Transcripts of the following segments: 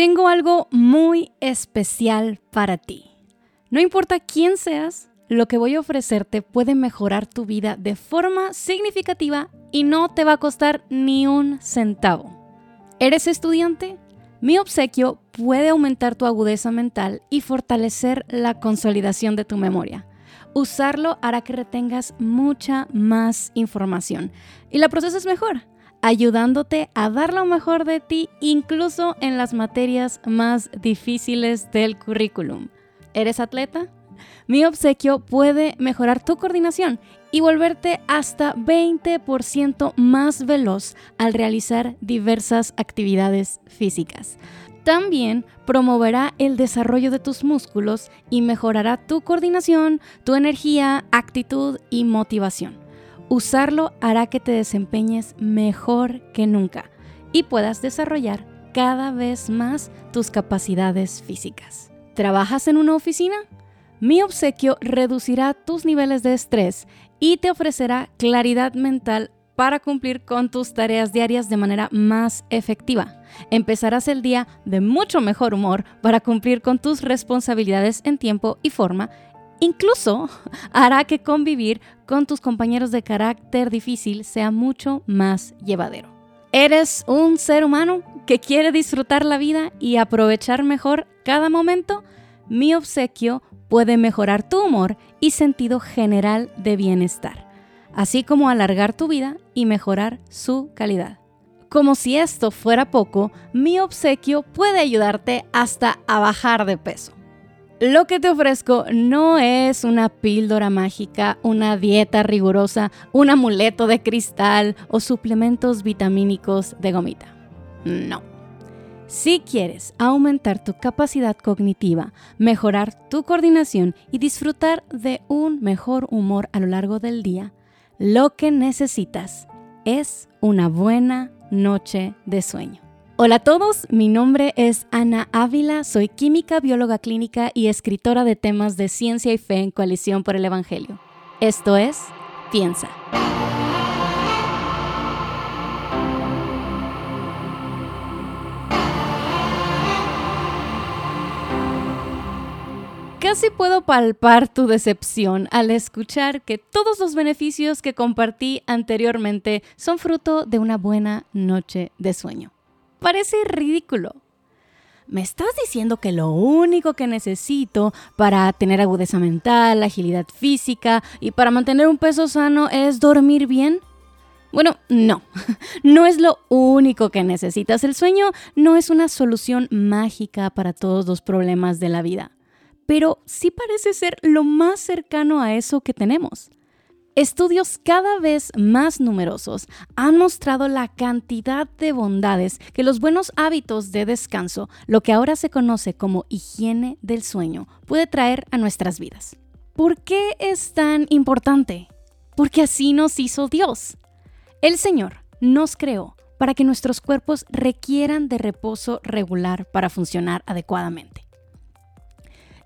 Tengo algo muy especial para ti. No importa quién seas, lo que voy a ofrecerte puede mejorar tu vida de forma significativa y no te va a costar ni un centavo. ¿Eres estudiante? Mi obsequio puede aumentar tu agudeza mental y fortalecer la consolidación de tu memoria. Usarlo hará que retengas mucha más información y la proceses mejor ayudándote a dar lo mejor de ti incluso en las materias más difíciles del currículum. ¿Eres atleta? Mi obsequio puede mejorar tu coordinación y volverte hasta 20% más veloz al realizar diversas actividades físicas. También promoverá el desarrollo de tus músculos y mejorará tu coordinación, tu energía, actitud y motivación. Usarlo hará que te desempeñes mejor que nunca y puedas desarrollar cada vez más tus capacidades físicas. ¿Trabajas en una oficina? Mi obsequio reducirá tus niveles de estrés y te ofrecerá claridad mental para cumplir con tus tareas diarias de manera más efectiva. Empezarás el día de mucho mejor humor para cumplir con tus responsabilidades en tiempo y forma Incluso hará que convivir con tus compañeros de carácter difícil sea mucho más llevadero. ¿Eres un ser humano que quiere disfrutar la vida y aprovechar mejor cada momento? Mi obsequio puede mejorar tu humor y sentido general de bienestar, así como alargar tu vida y mejorar su calidad. Como si esto fuera poco, mi obsequio puede ayudarte hasta a bajar de peso. Lo que te ofrezco no es una píldora mágica, una dieta rigurosa, un amuleto de cristal o suplementos vitamínicos de gomita. No. Si quieres aumentar tu capacidad cognitiva, mejorar tu coordinación y disfrutar de un mejor humor a lo largo del día, lo que necesitas es una buena noche de sueño. Hola a todos, mi nombre es Ana Ávila, soy química, bióloga clínica y escritora de temas de ciencia y fe en Coalición por el Evangelio. Esto es Piensa. Casi puedo palpar tu decepción al escuchar que todos los beneficios que compartí anteriormente son fruto de una buena noche de sueño parece ridículo. ¿Me estás diciendo que lo único que necesito para tener agudeza mental, agilidad física y para mantener un peso sano es dormir bien? Bueno, no, no es lo único que necesitas. El sueño no es una solución mágica para todos los problemas de la vida, pero sí parece ser lo más cercano a eso que tenemos. Estudios cada vez más numerosos han mostrado la cantidad de bondades que los buenos hábitos de descanso, lo que ahora se conoce como higiene del sueño, puede traer a nuestras vidas. ¿Por qué es tan importante? Porque así nos hizo Dios. El Señor nos creó para que nuestros cuerpos requieran de reposo regular para funcionar adecuadamente.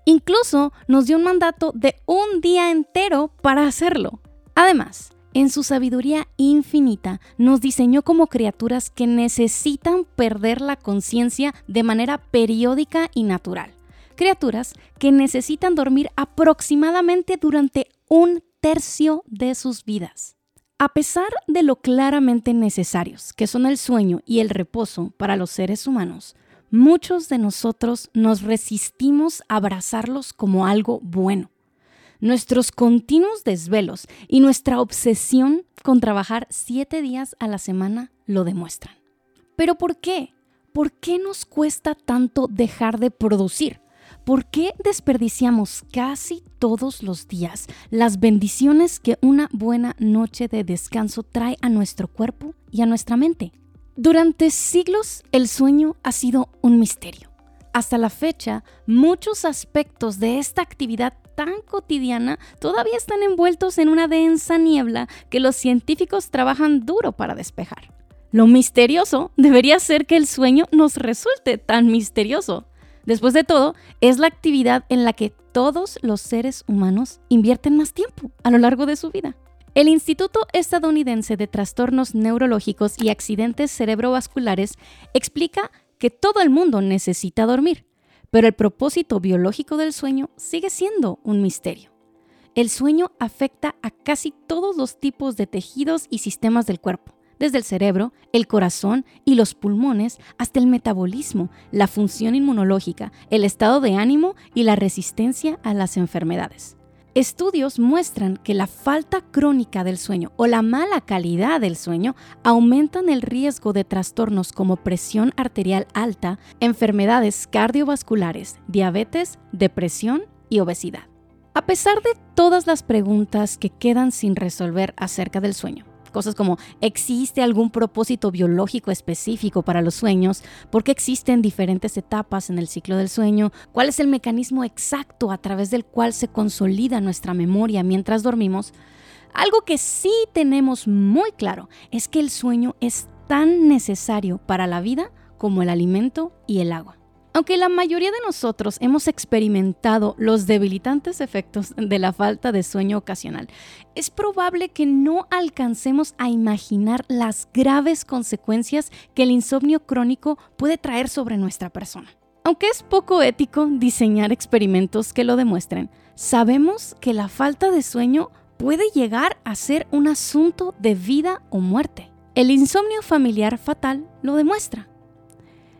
Incluso nos dio un mandato de un día entero para hacerlo. Además, en su sabiduría infinita, nos diseñó como criaturas que necesitan perder la conciencia de manera periódica y natural. Criaturas que necesitan dormir aproximadamente durante un tercio de sus vidas. A pesar de lo claramente necesarios que son el sueño y el reposo para los seres humanos, muchos de nosotros nos resistimos a abrazarlos como algo bueno nuestros continuos desvelos y nuestra obsesión con trabajar siete días a la semana lo demuestran. Pero ¿por qué? ¿Por qué nos cuesta tanto dejar de producir? ¿Por qué desperdiciamos casi todos los días las bendiciones que una buena noche de descanso trae a nuestro cuerpo y a nuestra mente? Durante siglos el sueño ha sido un misterio. Hasta la fecha, muchos aspectos de esta actividad tan cotidiana todavía están envueltos en una densa niebla que los científicos trabajan duro para despejar. Lo misterioso debería ser que el sueño nos resulte tan misterioso. Después de todo, es la actividad en la que todos los seres humanos invierten más tiempo a lo largo de su vida. El Instituto Estadounidense de Trastornos Neurológicos y Accidentes Cerebrovasculares explica que todo el mundo necesita dormir, pero el propósito biológico del sueño sigue siendo un misterio. El sueño afecta a casi todos los tipos de tejidos y sistemas del cuerpo, desde el cerebro, el corazón y los pulmones hasta el metabolismo, la función inmunológica, el estado de ánimo y la resistencia a las enfermedades. Estudios muestran que la falta crónica del sueño o la mala calidad del sueño aumentan el riesgo de trastornos como presión arterial alta, enfermedades cardiovasculares, diabetes, depresión y obesidad. A pesar de todas las preguntas que quedan sin resolver acerca del sueño, cosas como ¿existe algún propósito biológico específico para los sueños? ¿Por qué existen diferentes etapas en el ciclo del sueño? ¿Cuál es el mecanismo exacto a través del cual se consolida nuestra memoria mientras dormimos? Algo que sí tenemos muy claro es que el sueño es tan necesario para la vida como el alimento y el agua. Aunque la mayoría de nosotros hemos experimentado los debilitantes efectos de la falta de sueño ocasional, es probable que no alcancemos a imaginar las graves consecuencias que el insomnio crónico puede traer sobre nuestra persona. Aunque es poco ético diseñar experimentos que lo demuestren, sabemos que la falta de sueño puede llegar a ser un asunto de vida o muerte. El insomnio familiar fatal lo demuestra.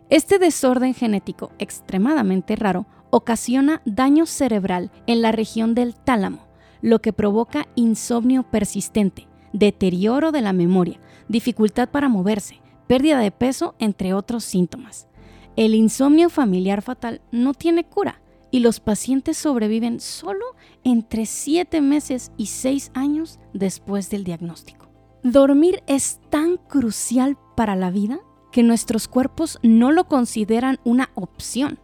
Este desorden genético extremadamente raro ocasiona daño cerebral en la región del tálamo, lo que provoca insomnio persistente, deterioro de la memoria, dificultad para moverse, pérdida de peso, entre otros síntomas. El insomnio familiar fatal no tiene cura y los pacientes sobreviven solo entre 7 meses y 6 años después del diagnóstico. Dormir es tan crucial para la vida que nuestros cuerpos no lo consideran una opción.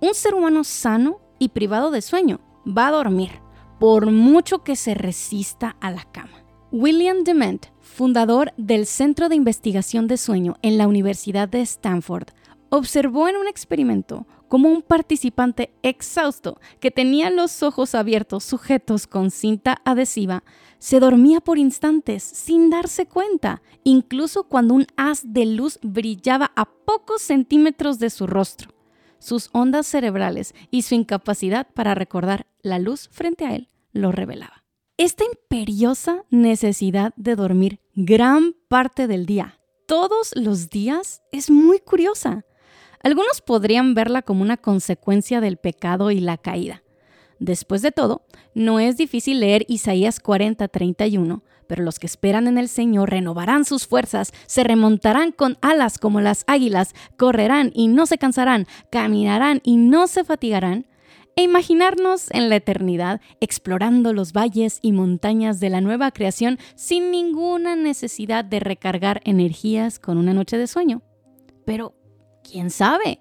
Un ser humano sano y privado de sueño va a dormir, por mucho que se resista a la cama. William Dement, fundador del Centro de Investigación de Sueño en la Universidad de Stanford, observó en un experimento como un participante exhausto que tenía los ojos abiertos sujetos con cinta adhesiva se dormía por instantes sin darse cuenta, incluso cuando un haz de luz brillaba a pocos centímetros de su rostro. Sus ondas cerebrales y su incapacidad para recordar la luz frente a él lo revelaba. Esta imperiosa necesidad de dormir gran parte del día, todos los días, es muy curiosa. Algunos podrían verla como una consecuencia del pecado y la caída. Después de todo, no es difícil leer Isaías 40:31, pero los que esperan en el Señor renovarán sus fuerzas, se remontarán con alas como las águilas, correrán y no se cansarán, caminarán y no se fatigarán. E imaginarnos en la eternidad explorando los valles y montañas de la nueva creación sin ninguna necesidad de recargar energías con una noche de sueño. Pero, ¿quién sabe?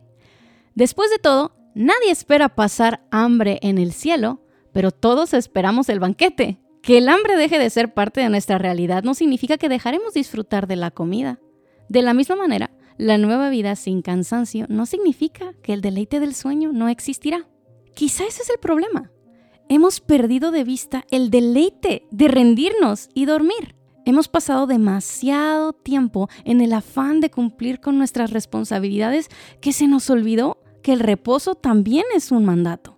Después de todo, Nadie espera pasar hambre en el cielo, pero todos esperamos el banquete. Que el hambre deje de ser parte de nuestra realidad no significa que dejaremos disfrutar de la comida. De la misma manera, la nueva vida sin cansancio no significa que el deleite del sueño no existirá. Quizá ese es el problema. Hemos perdido de vista el deleite de rendirnos y dormir. Hemos pasado demasiado tiempo en el afán de cumplir con nuestras responsabilidades que se nos olvidó que el reposo también es un mandato.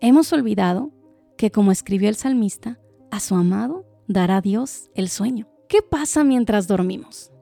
Hemos olvidado que, como escribió el salmista, a su amado dará Dios el sueño. ¿Qué pasa mientras dormimos?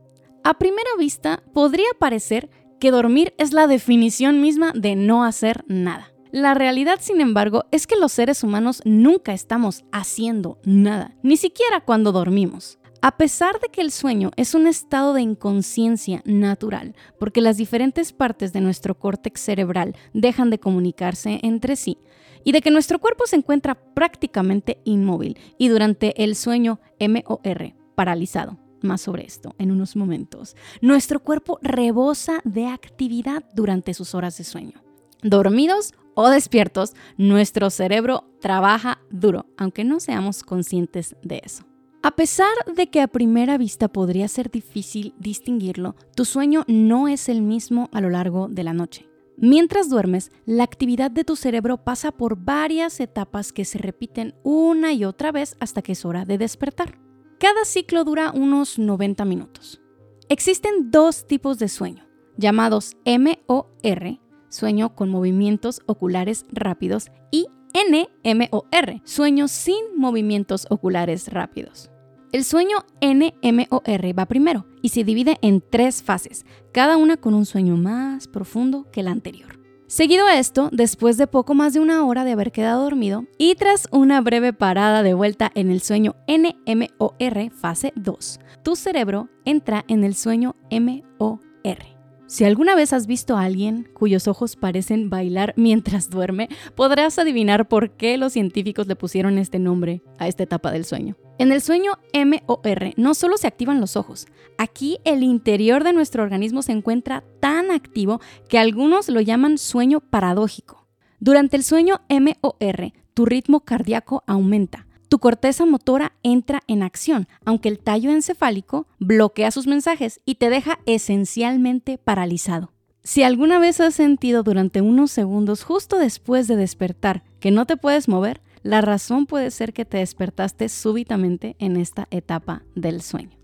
A primera vista podría parecer que dormir es la definición misma de no hacer nada. La realidad, sin embargo, es que los seres humanos nunca estamos haciendo nada, ni siquiera cuando dormimos. A pesar de que el sueño es un estado de inconsciencia natural, porque las diferentes partes de nuestro córtex cerebral dejan de comunicarse entre sí, y de que nuestro cuerpo se encuentra prácticamente inmóvil y durante el sueño MOR, paralizado. Más sobre esto en unos momentos. Nuestro cuerpo rebosa de actividad durante sus horas de sueño. Dormidos o despiertos, nuestro cerebro trabaja duro, aunque no seamos conscientes de eso. A pesar de que a primera vista podría ser difícil distinguirlo, tu sueño no es el mismo a lo largo de la noche. Mientras duermes, la actividad de tu cerebro pasa por varias etapas que se repiten una y otra vez hasta que es hora de despertar. Cada ciclo dura unos 90 minutos. Existen dos tipos de sueño, llamados MOR, sueño con movimientos oculares rápidos, y NMOR, sueño sin movimientos oculares rápidos. El sueño NMOR va primero y se divide en tres fases, cada una con un sueño más profundo que el anterior. Seguido a esto, después de poco más de una hora de haber quedado dormido y tras una breve parada de vuelta en el sueño NMOR fase 2, tu cerebro entra en el sueño MOR. Si alguna vez has visto a alguien cuyos ojos parecen bailar mientras duerme, podrás adivinar por qué los científicos le pusieron este nombre a esta etapa del sueño. En el sueño MOR no solo se activan los ojos, aquí el interior de nuestro organismo se encuentra tan activo que algunos lo llaman sueño paradójico. Durante el sueño MOR, tu ritmo cardíaco aumenta, tu corteza motora entra en acción, aunque el tallo encefálico bloquea sus mensajes y te deja esencialmente paralizado. Si alguna vez has sentido durante unos segundos justo después de despertar que no te puedes mover, la razón puede ser que te despertaste súbitamente en esta etapa del sueño.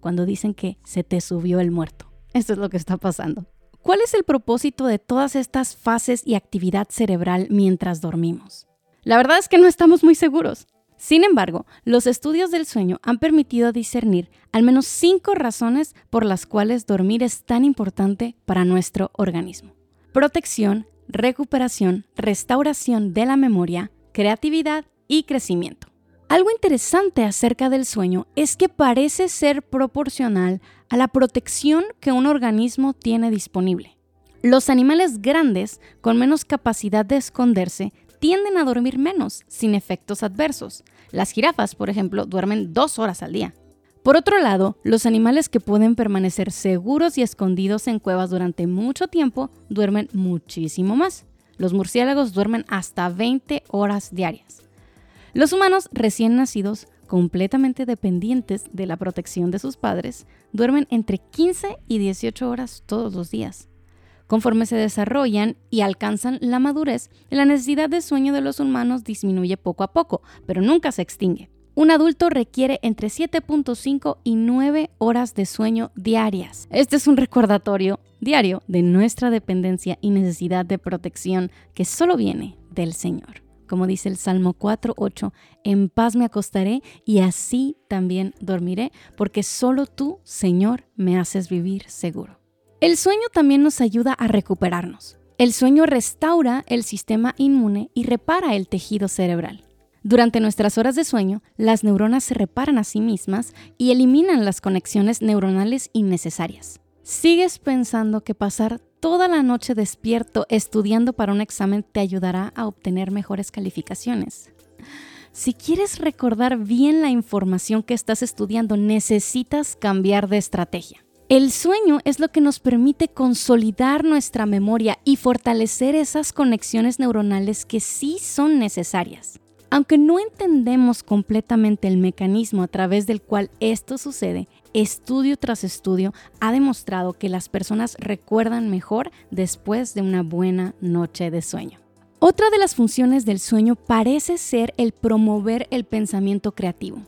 Cuando dicen que se te subió el muerto. Esto es lo que está pasando. ¿Cuál es el propósito de todas estas fases y actividad cerebral mientras dormimos? La verdad es que no estamos muy seguros. Sin embargo, los estudios del sueño han permitido discernir al menos cinco razones por las cuales dormir es tan importante para nuestro organismo. Protección, recuperación, restauración de la memoria, creatividad y crecimiento. Algo interesante acerca del sueño es que parece ser proporcional a la protección que un organismo tiene disponible. Los animales grandes, con menos capacidad de esconderse, tienden a dormir menos, sin efectos adversos. Las jirafas, por ejemplo, duermen dos horas al día. Por otro lado, los animales que pueden permanecer seguros y escondidos en cuevas durante mucho tiempo duermen muchísimo más. Los murciélagos duermen hasta 20 horas diarias. Los humanos recién nacidos, completamente dependientes de la protección de sus padres, duermen entre 15 y 18 horas todos los días. Conforme se desarrollan y alcanzan la madurez, la necesidad de sueño de los humanos disminuye poco a poco, pero nunca se extingue. Un adulto requiere entre 7.5 y 9 horas de sueño diarias. Este es un recordatorio diario de nuestra dependencia y necesidad de protección que solo viene del Señor. Como dice el Salmo 4.8, en paz me acostaré y así también dormiré, porque solo tú, Señor, me haces vivir seguro. El sueño también nos ayuda a recuperarnos. El sueño restaura el sistema inmune y repara el tejido cerebral. Durante nuestras horas de sueño, las neuronas se reparan a sí mismas y eliminan las conexiones neuronales innecesarias. ¿Sigues pensando que pasar toda la noche despierto estudiando para un examen te ayudará a obtener mejores calificaciones? Si quieres recordar bien la información que estás estudiando, necesitas cambiar de estrategia. El sueño es lo que nos permite consolidar nuestra memoria y fortalecer esas conexiones neuronales que sí son necesarias. Aunque no entendemos completamente el mecanismo a través del cual esto sucede, estudio tras estudio ha demostrado que las personas recuerdan mejor después de una buena noche de sueño. Otra de las funciones del sueño parece ser el promover el pensamiento creativo.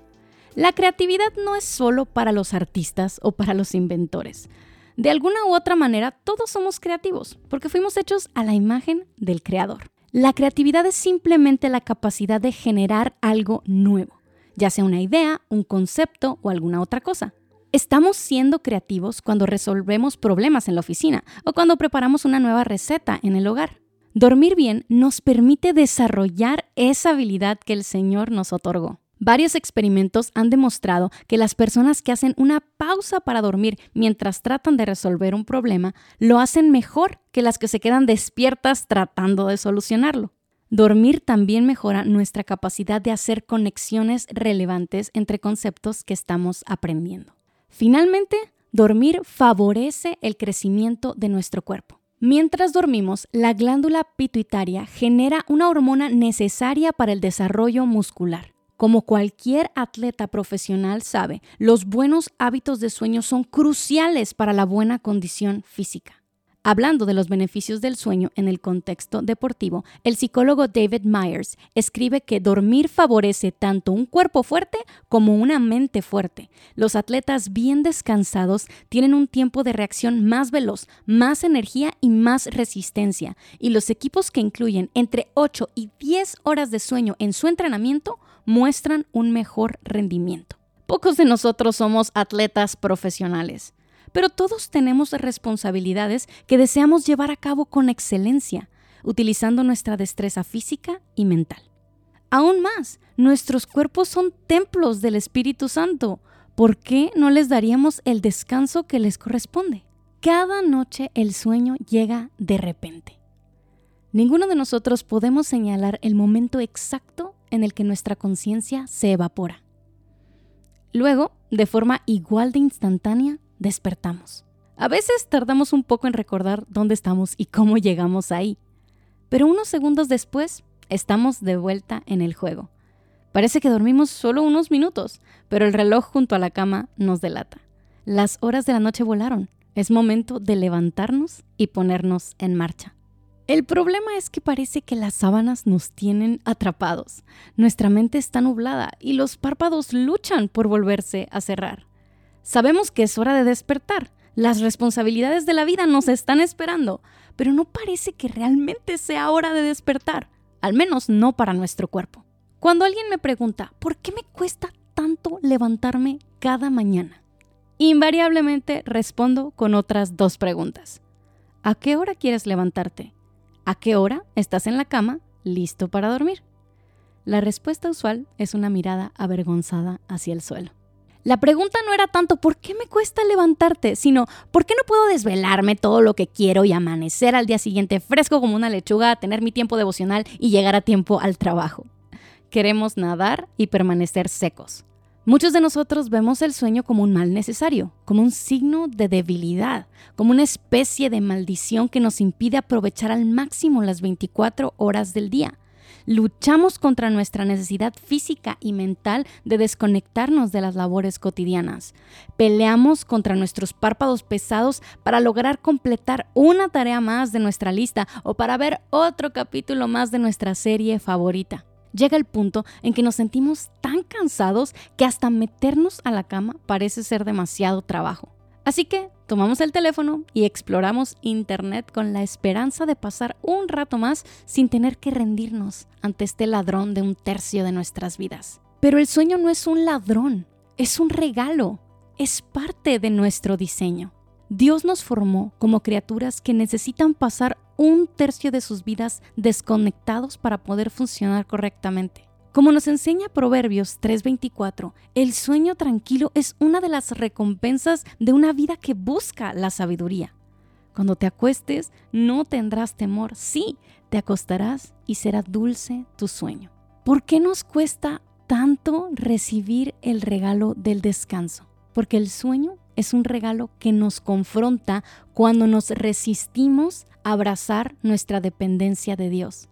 La creatividad no es solo para los artistas o para los inventores. De alguna u otra manera, todos somos creativos, porque fuimos hechos a la imagen del Creador. La creatividad es simplemente la capacidad de generar algo nuevo, ya sea una idea, un concepto o alguna otra cosa. Estamos siendo creativos cuando resolvemos problemas en la oficina o cuando preparamos una nueva receta en el hogar. Dormir bien nos permite desarrollar esa habilidad que el Señor nos otorgó. Varios experimentos han demostrado que las personas que hacen una pausa para dormir mientras tratan de resolver un problema lo hacen mejor que las que se quedan despiertas tratando de solucionarlo. Dormir también mejora nuestra capacidad de hacer conexiones relevantes entre conceptos que estamos aprendiendo. Finalmente, dormir favorece el crecimiento de nuestro cuerpo. Mientras dormimos, la glándula pituitaria genera una hormona necesaria para el desarrollo muscular. Como cualquier atleta profesional sabe, los buenos hábitos de sueño son cruciales para la buena condición física. Hablando de los beneficios del sueño en el contexto deportivo, el psicólogo David Myers escribe que dormir favorece tanto un cuerpo fuerte como una mente fuerte. Los atletas bien descansados tienen un tiempo de reacción más veloz, más energía y más resistencia, y los equipos que incluyen entre 8 y 10 horas de sueño en su entrenamiento muestran un mejor rendimiento. Pocos de nosotros somos atletas profesionales pero todos tenemos responsabilidades que deseamos llevar a cabo con excelencia, utilizando nuestra destreza física y mental. Aún más, nuestros cuerpos son templos del Espíritu Santo. ¿Por qué no les daríamos el descanso que les corresponde? Cada noche el sueño llega de repente. Ninguno de nosotros podemos señalar el momento exacto en el que nuestra conciencia se evapora. Luego, de forma igual de instantánea, despertamos. A veces tardamos un poco en recordar dónde estamos y cómo llegamos ahí, pero unos segundos después estamos de vuelta en el juego. Parece que dormimos solo unos minutos, pero el reloj junto a la cama nos delata. Las horas de la noche volaron. Es momento de levantarnos y ponernos en marcha. El problema es que parece que las sábanas nos tienen atrapados. Nuestra mente está nublada y los párpados luchan por volverse a cerrar. Sabemos que es hora de despertar. Las responsabilidades de la vida nos están esperando, pero no parece que realmente sea hora de despertar, al menos no para nuestro cuerpo. Cuando alguien me pregunta, ¿por qué me cuesta tanto levantarme cada mañana? Invariablemente respondo con otras dos preguntas. ¿A qué hora quieres levantarte? ¿A qué hora estás en la cama listo para dormir? La respuesta usual es una mirada avergonzada hacia el suelo. La pregunta no era tanto ¿por qué me cuesta levantarte? sino ¿por qué no puedo desvelarme todo lo que quiero y amanecer al día siguiente fresco como una lechuga, tener mi tiempo devocional y llegar a tiempo al trabajo? Queremos nadar y permanecer secos. Muchos de nosotros vemos el sueño como un mal necesario, como un signo de debilidad, como una especie de maldición que nos impide aprovechar al máximo las 24 horas del día luchamos contra nuestra necesidad física y mental de desconectarnos de las labores cotidianas. Peleamos contra nuestros párpados pesados para lograr completar una tarea más de nuestra lista o para ver otro capítulo más de nuestra serie favorita. Llega el punto en que nos sentimos tan cansados que hasta meternos a la cama parece ser demasiado trabajo. Así que tomamos el teléfono y exploramos Internet con la esperanza de pasar un rato más sin tener que rendirnos ante este ladrón de un tercio de nuestras vidas. Pero el sueño no es un ladrón, es un regalo, es parte de nuestro diseño. Dios nos formó como criaturas que necesitan pasar un tercio de sus vidas desconectados para poder funcionar correctamente. Como nos enseña Proverbios 3:24, el sueño tranquilo es una de las recompensas de una vida que busca la sabiduría. Cuando te acuestes, no tendrás temor. Sí, te acostarás y será dulce tu sueño. ¿Por qué nos cuesta tanto recibir el regalo del descanso? Porque el sueño es un regalo que nos confronta cuando nos resistimos a abrazar nuestra dependencia de Dios.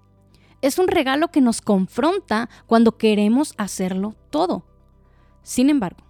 Es un regalo que nos confronta cuando queremos hacerlo todo. Sin embargo,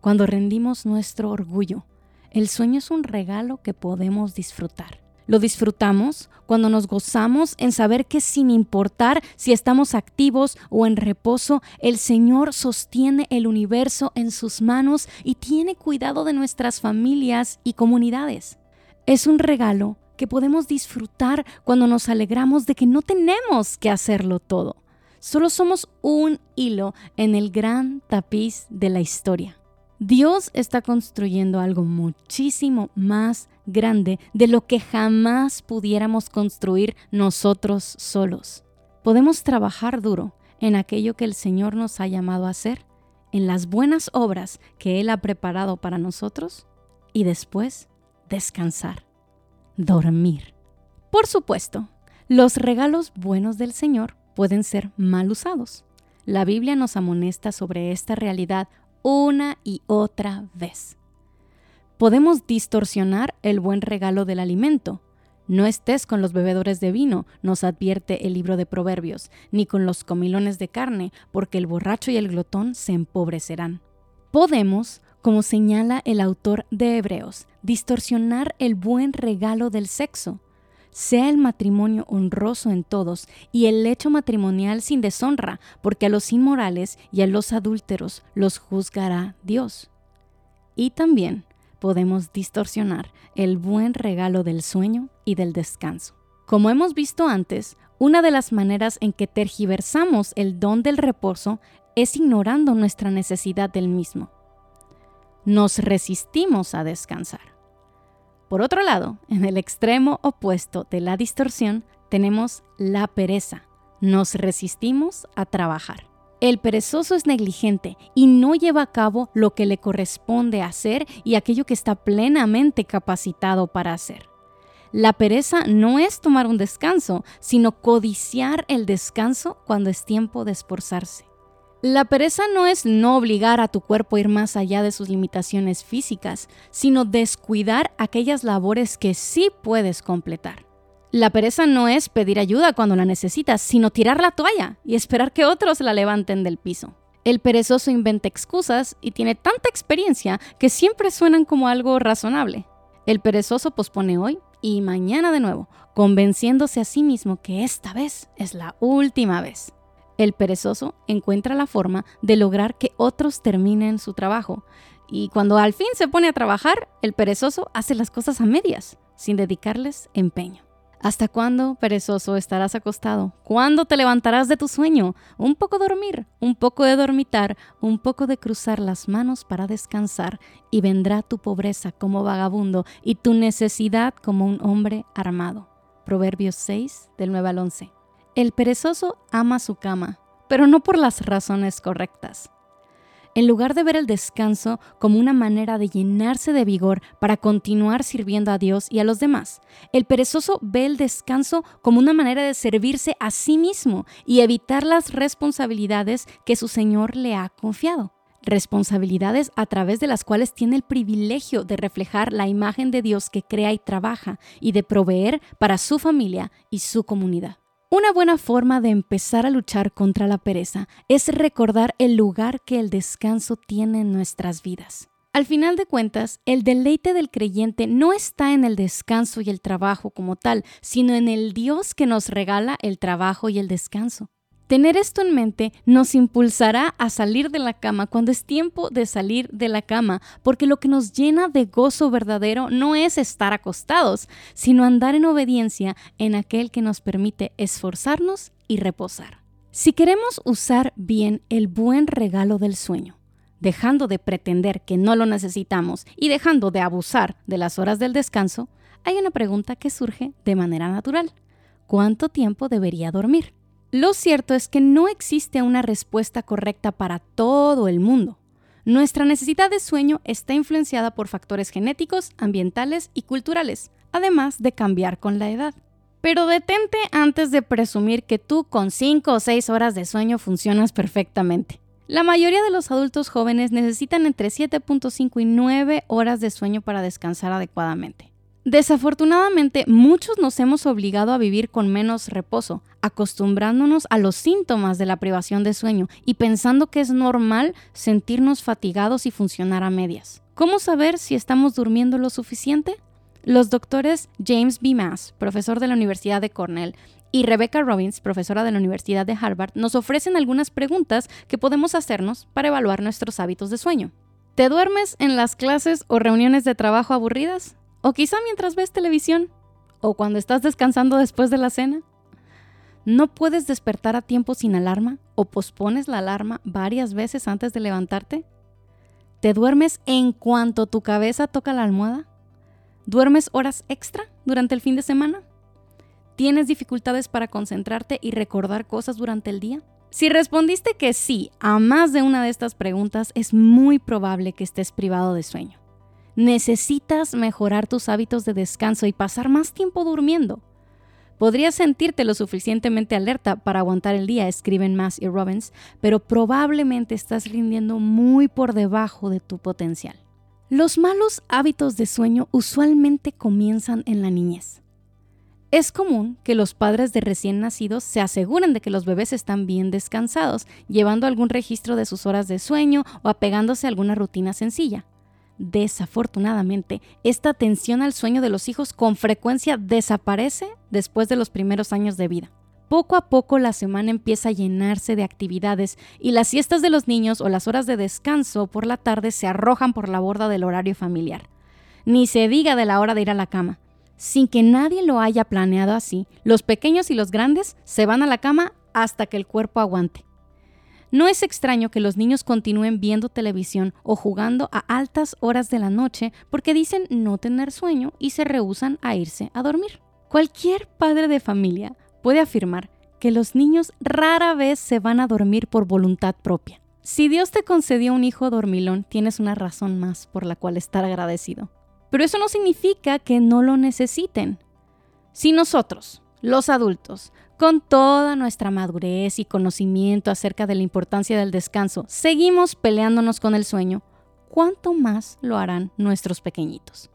cuando rendimos nuestro orgullo, el sueño es un regalo que podemos disfrutar. Lo disfrutamos cuando nos gozamos en saber que sin importar si estamos activos o en reposo, el Señor sostiene el universo en sus manos y tiene cuidado de nuestras familias y comunidades. Es un regalo que podemos disfrutar cuando nos alegramos de que no tenemos que hacerlo todo. Solo somos un hilo en el gran tapiz de la historia. Dios está construyendo algo muchísimo más grande de lo que jamás pudiéramos construir nosotros solos. Podemos trabajar duro en aquello que el Señor nos ha llamado a hacer, en las buenas obras que Él ha preparado para nosotros y después descansar dormir. Por supuesto, los regalos buenos del Señor pueden ser mal usados. La Biblia nos amonesta sobre esta realidad una y otra vez. Podemos distorsionar el buen regalo del alimento. No estés con los bebedores de vino, nos advierte el libro de Proverbios, ni con los comilones de carne, porque el borracho y el glotón se empobrecerán. Podemos como señala el autor de Hebreos, distorsionar el buen regalo del sexo. Sea el matrimonio honroso en todos y el hecho matrimonial sin deshonra, porque a los inmorales y a los adúlteros los juzgará Dios. Y también podemos distorsionar el buen regalo del sueño y del descanso. Como hemos visto antes, una de las maneras en que tergiversamos el don del reposo es ignorando nuestra necesidad del mismo. Nos resistimos a descansar. Por otro lado, en el extremo opuesto de la distorsión tenemos la pereza. Nos resistimos a trabajar. El perezoso es negligente y no lleva a cabo lo que le corresponde hacer y aquello que está plenamente capacitado para hacer. La pereza no es tomar un descanso, sino codiciar el descanso cuando es tiempo de esforzarse. La pereza no es no obligar a tu cuerpo a ir más allá de sus limitaciones físicas, sino descuidar aquellas labores que sí puedes completar. La pereza no es pedir ayuda cuando la necesitas, sino tirar la toalla y esperar que otros la levanten del piso. El perezoso inventa excusas y tiene tanta experiencia que siempre suenan como algo razonable. El perezoso pospone hoy y mañana de nuevo, convenciéndose a sí mismo que esta vez es la última vez. El perezoso encuentra la forma de lograr que otros terminen su trabajo. Y cuando al fin se pone a trabajar, el perezoso hace las cosas a medias, sin dedicarles empeño. ¿Hasta cuándo, perezoso, estarás acostado? ¿Cuándo te levantarás de tu sueño? Un poco dormir, un poco de dormitar, un poco de cruzar las manos para descansar, y vendrá tu pobreza como vagabundo y tu necesidad como un hombre armado. Proverbios 6, del 9 al 11. El perezoso ama su cama, pero no por las razones correctas. En lugar de ver el descanso como una manera de llenarse de vigor para continuar sirviendo a Dios y a los demás, el perezoso ve el descanso como una manera de servirse a sí mismo y evitar las responsabilidades que su Señor le ha confiado responsabilidades a través de las cuales tiene el privilegio de reflejar la imagen de Dios que crea y trabaja y de proveer para su familia y su comunidad. Una buena forma de empezar a luchar contra la pereza es recordar el lugar que el descanso tiene en nuestras vidas. Al final de cuentas, el deleite del creyente no está en el descanso y el trabajo como tal, sino en el Dios que nos regala el trabajo y el descanso. Tener esto en mente nos impulsará a salir de la cama cuando es tiempo de salir de la cama, porque lo que nos llena de gozo verdadero no es estar acostados, sino andar en obediencia en aquel que nos permite esforzarnos y reposar. Si queremos usar bien el buen regalo del sueño, dejando de pretender que no lo necesitamos y dejando de abusar de las horas del descanso, hay una pregunta que surge de manera natural. ¿Cuánto tiempo debería dormir? Lo cierto es que no existe una respuesta correcta para todo el mundo. Nuestra necesidad de sueño está influenciada por factores genéticos, ambientales y culturales, además de cambiar con la edad. Pero detente antes de presumir que tú con 5 o 6 horas de sueño funcionas perfectamente. La mayoría de los adultos jóvenes necesitan entre 7.5 y 9 horas de sueño para descansar adecuadamente. Desafortunadamente, muchos nos hemos obligado a vivir con menos reposo, acostumbrándonos a los síntomas de la privación de sueño y pensando que es normal sentirnos fatigados y funcionar a medias. ¿Cómo saber si estamos durmiendo lo suficiente? Los doctores James B. Mass, profesor de la Universidad de Cornell, y Rebecca Robbins, profesora de la Universidad de Harvard, nos ofrecen algunas preguntas que podemos hacernos para evaluar nuestros hábitos de sueño. ¿Te duermes en las clases o reuniones de trabajo aburridas? O quizá mientras ves televisión. O cuando estás descansando después de la cena. ¿No puedes despertar a tiempo sin alarma o pospones la alarma varias veces antes de levantarte? ¿Te duermes en cuanto tu cabeza toca la almohada? ¿Duermes horas extra durante el fin de semana? ¿Tienes dificultades para concentrarte y recordar cosas durante el día? Si respondiste que sí a más de una de estas preguntas, es muy probable que estés privado de sueño. Necesitas mejorar tus hábitos de descanso y pasar más tiempo durmiendo. Podrías sentirte lo suficientemente alerta para aguantar el día, escriben Mass y Robbins, pero probablemente estás rindiendo muy por debajo de tu potencial. Los malos hábitos de sueño usualmente comienzan en la niñez. Es común que los padres de recién nacidos se aseguren de que los bebés están bien descansados, llevando algún registro de sus horas de sueño o apegándose a alguna rutina sencilla. Desafortunadamente, esta atención al sueño de los hijos con frecuencia desaparece después de los primeros años de vida. Poco a poco la semana empieza a llenarse de actividades y las siestas de los niños o las horas de descanso por la tarde se arrojan por la borda del horario familiar. Ni se diga de la hora de ir a la cama. Sin que nadie lo haya planeado así, los pequeños y los grandes se van a la cama hasta que el cuerpo aguante. No es extraño que los niños continúen viendo televisión o jugando a altas horas de la noche porque dicen no tener sueño y se rehúsan a irse a dormir. Cualquier padre de familia puede afirmar que los niños rara vez se van a dormir por voluntad propia. Si Dios te concedió un hijo dormilón, tienes una razón más por la cual estar agradecido. Pero eso no significa que no lo necesiten. Si nosotros, los adultos, con toda nuestra madurez y conocimiento acerca de la importancia del descanso, seguimos peleándonos con el sueño, ¿cuánto más lo harán nuestros pequeñitos?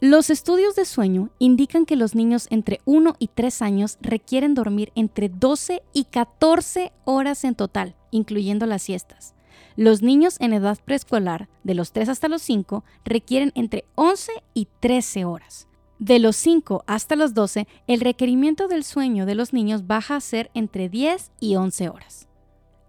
Los estudios de sueño indican que los niños entre 1 y 3 años requieren dormir entre 12 y 14 horas en total, incluyendo las siestas. Los niños en edad preescolar, de los 3 hasta los 5, requieren entre 11 y 13 horas. De los 5 hasta los 12, el requerimiento del sueño de los niños baja a ser entre 10 y 11 horas.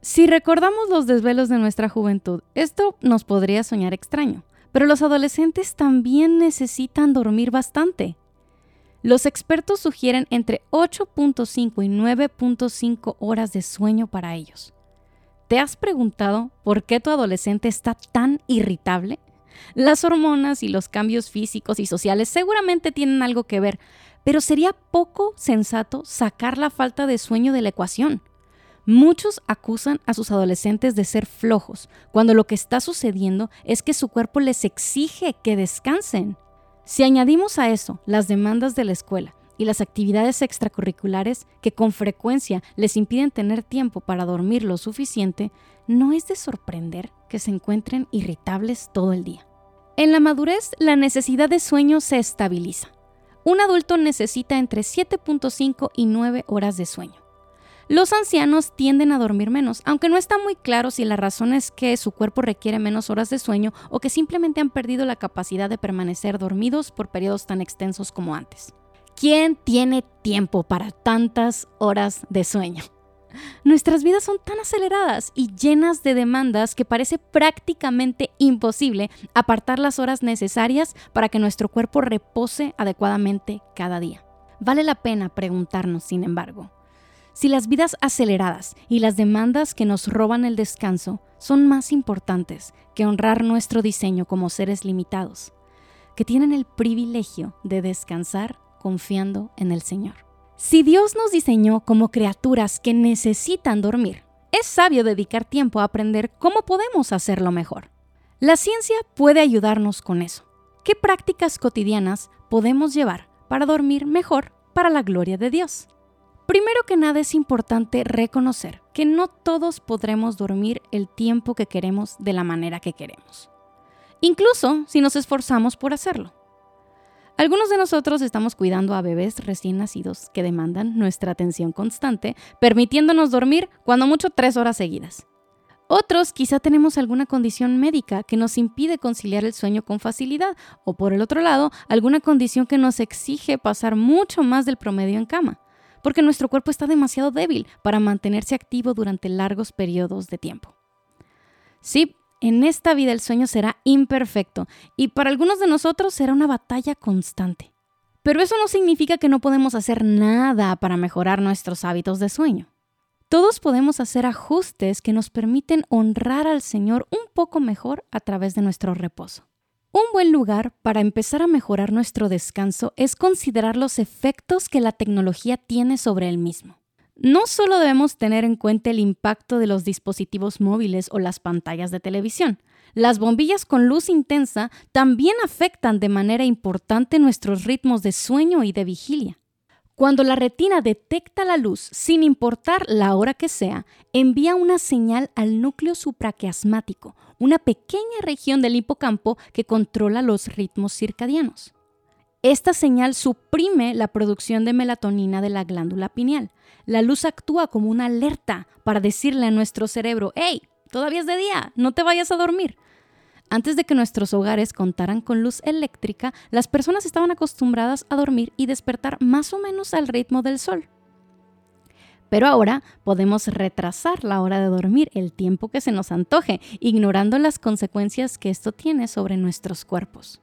Si recordamos los desvelos de nuestra juventud, esto nos podría soñar extraño, pero los adolescentes también necesitan dormir bastante. Los expertos sugieren entre 8.5 y 9.5 horas de sueño para ellos. ¿Te has preguntado por qué tu adolescente está tan irritable? Las hormonas y los cambios físicos y sociales seguramente tienen algo que ver, pero sería poco sensato sacar la falta de sueño de la ecuación. Muchos acusan a sus adolescentes de ser flojos, cuando lo que está sucediendo es que su cuerpo les exige que descansen. Si añadimos a eso las demandas de la escuela y las actividades extracurriculares que con frecuencia les impiden tener tiempo para dormir lo suficiente, no es de sorprender que se encuentren irritables todo el día. En la madurez, la necesidad de sueño se estabiliza. Un adulto necesita entre 7.5 y 9 horas de sueño. Los ancianos tienden a dormir menos, aunque no está muy claro si la razón es que su cuerpo requiere menos horas de sueño o que simplemente han perdido la capacidad de permanecer dormidos por periodos tan extensos como antes. ¿Quién tiene tiempo para tantas horas de sueño? Nuestras vidas son tan aceleradas y llenas de demandas que parece prácticamente imposible apartar las horas necesarias para que nuestro cuerpo repose adecuadamente cada día. Vale la pena preguntarnos, sin embargo, si las vidas aceleradas y las demandas que nos roban el descanso son más importantes que honrar nuestro diseño como seres limitados, que tienen el privilegio de descansar confiando en el Señor. Si Dios nos diseñó como criaturas que necesitan dormir, es sabio dedicar tiempo a aprender cómo podemos hacerlo mejor. La ciencia puede ayudarnos con eso. ¿Qué prácticas cotidianas podemos llevar para dormir mejor para la gloria de Dios? Primero que nada es importante reconocer que no todos podremos dormir el tiempo que queremos de la manera que queremos, incluso si nos esforzamos por hacerlo. Algunos de nosotros estamos cuidando a bebés recién nacidos que demandan nuestra atención constante, permitiéndonos dormir cuando mucho tres horas seguidas. Otros quizá tenemos alguna condición médica que nos impide conciliar el sueño con facilidad, o por el otro lado, alguna condición que nos exige pasar mucho más del promedio en cama, porque nuestro cuerpo está demasiado débil para mantenerse activo durante largos periodos de tiempo. Sí, en esta vida el sueño será imperfecto y para algunos de nosotros será una batalla constante. Pero eso no significa que no podemos hacer nada para mejorar nuestros hábitos de sueño. Todos podemos hacer ajustes que nos permiten honrar al Señor un poco mejor a través de nuestro reposo. Un buen lugar para empezar a mejorar nuestro descanso es considerar los efectos que la tecnología tiene sobre el mismo. No solo debemos tener en cuenta el impacto de los dispositivos móviles o las pantallas de televisión, las bombillas con luz intensa también afectan de manera importante nuestros ritmos de sueño y de vigilia. Cuando la retina detecta la luz, sin importar la hora que sea, envía una señal al núcleo supraquiasmático, una pequeña región del hipocampo que controla los ritmos circadianos. Esta señal suprime la producción de melatonina de la glándula pineal. La luz actúa como una alerta para decirle a nuestro cerebro, hey, todavía es de día, no te vayas a dormir. Antes de que nuestros hogares contaran con luz eléctrica, las personas estaban acostumbradas a dormir y despertar más o menos al ritmo del sol. Pero ahora podemos retrasar la hora de dormir el tiempo que se nos antoje, ignorando las consecuencias que esto tiene sobre nuestros cuerpos.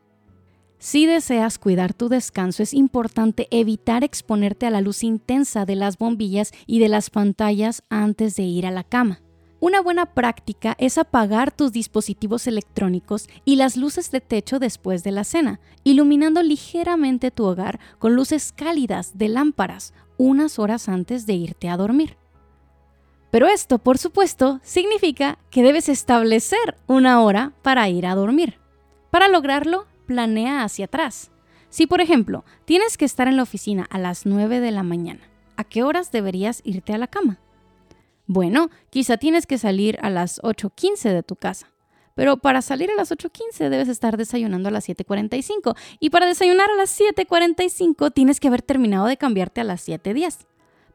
Si deseas cuidar tu descanso, es importante evitar exponerte a la luz intensa de las bombillas y de las pantallas antes de ir a la cama. Una buena práctica es apagar tus dispositivos electrónicos y las luces de techo después de la cena, iluminando ligeramente tu hogar con luces cálidas de lámparas unas horas antes de irte a dormir. Pero esto, por supuesto, significa que debes establecer una hora para ir a dormir. Para lograrlo, planea hacia atrás. Si, por ejemplo, tienes que estar en la oficina a las 9 de la mañana, ¿a qué horas deberías irte a la cama? Bueno, quizá tienes que salir a las 8.15 de tu casa. Pero para salir a las 8.15 debes estar desayunando a las 7.45. Y para desayunar a las 7.45 tienes que haber terminado de cambiarte a las 7.10.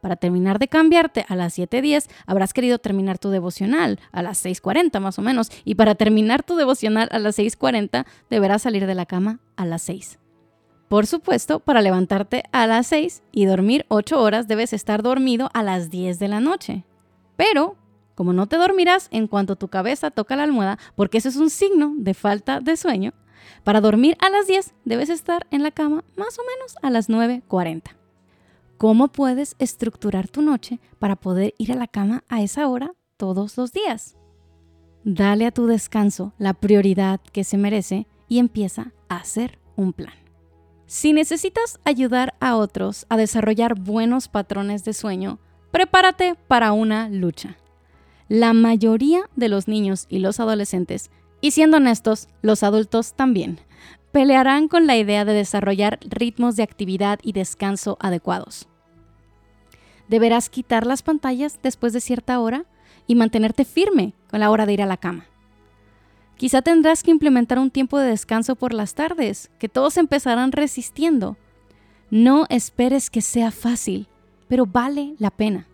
Para terminar de cambiarte a las 7.10 habrás querido terminar tu devocional a las 6.40 más o menos. Y para terminar tu devocional a las 6.40 deberás salir de la cama a las 6. Por supuesto, para levantarte a las 6 y dormir 8 horas debes estar dormido a las 10 de la noche. Pero, como no te dormirás en cuanto tu cabeza toca la almohada, porque eso es un signo de falta de sueño, para dormir a las 10 debes estar en la cama más o menos a las 9.40. ¿Cómo puedes estructurar tu noche para poder ir a la cama a esa hora todos los días? Dale a tu descanso la prioridad que se merece y empieza a hacer un plan. Si necesitas ayudar a otros a desarrollar buenos patrones de sueño, prepárate para una lucha. La mayoría de los niños y los adolescentes, y siendo honestos, los adultos también, pelearán con la idea de desarrollar ritmos de actividad y descanso adecuados. Deberás quitar las pantallas después de cierta hora y mantenerte firme con la hora de ir a la cama. Quizá tendrás que implementar un tiempo de descanso por las tardes, que todos empezarán resistiendo. No esperes que sea fácil pero vale la pena.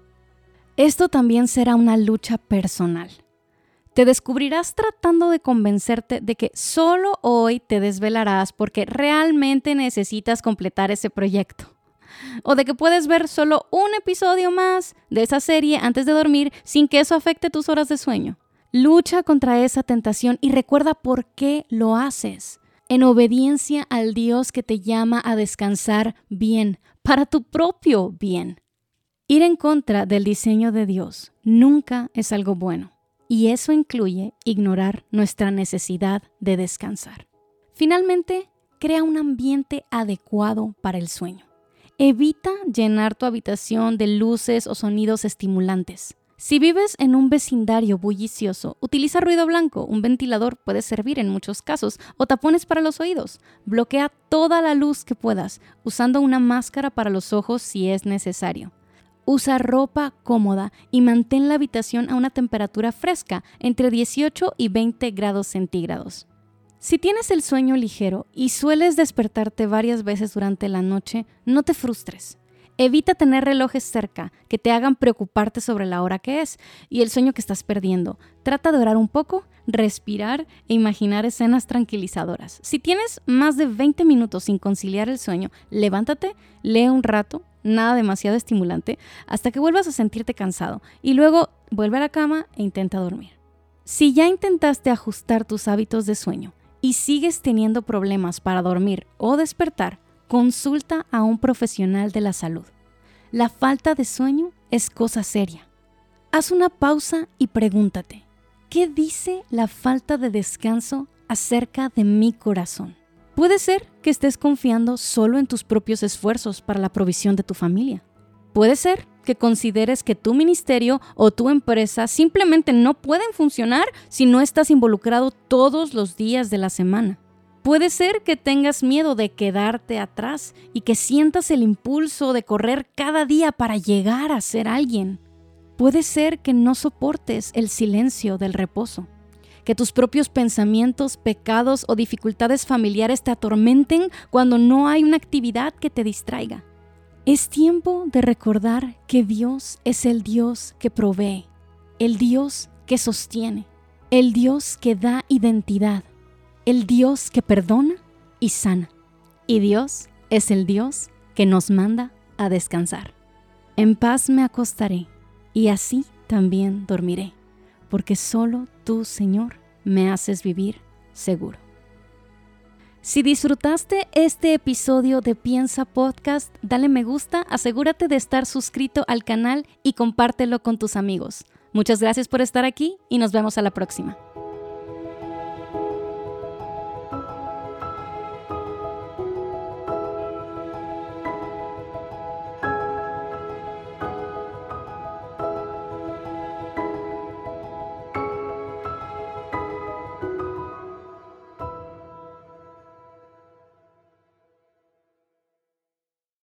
Esto también será una lucha personal. Te descubrirás tratando de convencerte de que solo hoy te desvelarás porque realmente necesitas completar ese proyecto. O de que puedes ver solo un episodio más de esa serie antes de dormir sin que eso afecte tus horas de sueño. Lucha contra esa tentación y recuerda por qué lo haces. En obediencia al Dios que te llama a descansar bien, para tu propio bien. Ir en contra del diseño de Dios nunca es algo bueno, y eso incluye ignorar nuestra necesidad de descansar. Finalmente, crea un ambiente adecuado para el sueño. Evita llenar tu habitación de luces o sonidos estimulantes. Si vives en un vecindario bullicioso, utiliza ruido blanco, un ventilador puede servir en muchos casos, o tapones para los oídos. Bloquea toda la luz que puedas, usando una máscara para los ojos si es necesario. Usa ropa cómoda y mantén la habitación a una temperatura fresca, entre 18 y 20 grados centígrados. Si tienes el sueño ligero y sueles despertarte varias veces durante la noche, no te frustres. Evita tener relojes cerca que te hagan preocuparte sobre la hora que es y el sueño que estás perdiendo. Trata de orar un poco, respirar e imaginar escenas tranquilizadoras. Si tienes más de 20 minutos sin conciliar el sueño, levántate, lee un rato, nada demasiado estimulante, hasta que vuelvas a sentirte cansado y luego vuelve a la cama e intenta dormir. Si ya intentaste ajustar tus hábitos de sueño y sigues teniendo problemas para dormir o despertar, consulta a un profesional de la salud. La falta de sueño es cosa seria. Haz una pausa y pregúntate, ¿qué dice la falta de descanso acerca de mi corazón? Puede ser que estés confiando solo en tus propios esfuerzos para la provisión de tu familia. Puede ser que consideres que tu ministerio o tu empresa simplemente no pueden funcionar si no estás involucrado todos los días de la semana. Puede ser que tengas miedo de quedarte atrás y que sientas el impulso de correr cada día para llegar a ser alguien. Puede ser que no soportes el silencio del reposo, que tus propios pensamientos, pecados o dificultades familiares te atormenten cuando no hay una actividad que te distraiga. Es tiempo de recordar que Dios es el Dios que provee, el Dios que sostiene, el Dios que da identidad el Dios que perdona y sana. Y Dios es el Dios que nos manda a descansar. En paz me acostaré y así también dormiré, porque solo tú, Señor, me haces vivir seguro. Si disfrutaste este episodio de Piensa Podcast, dale me gusta, asegúrate de estar suscrito al canal y compártelo con tus amigos. Muchas gracias por estar aquí y nos vemos a la próxima.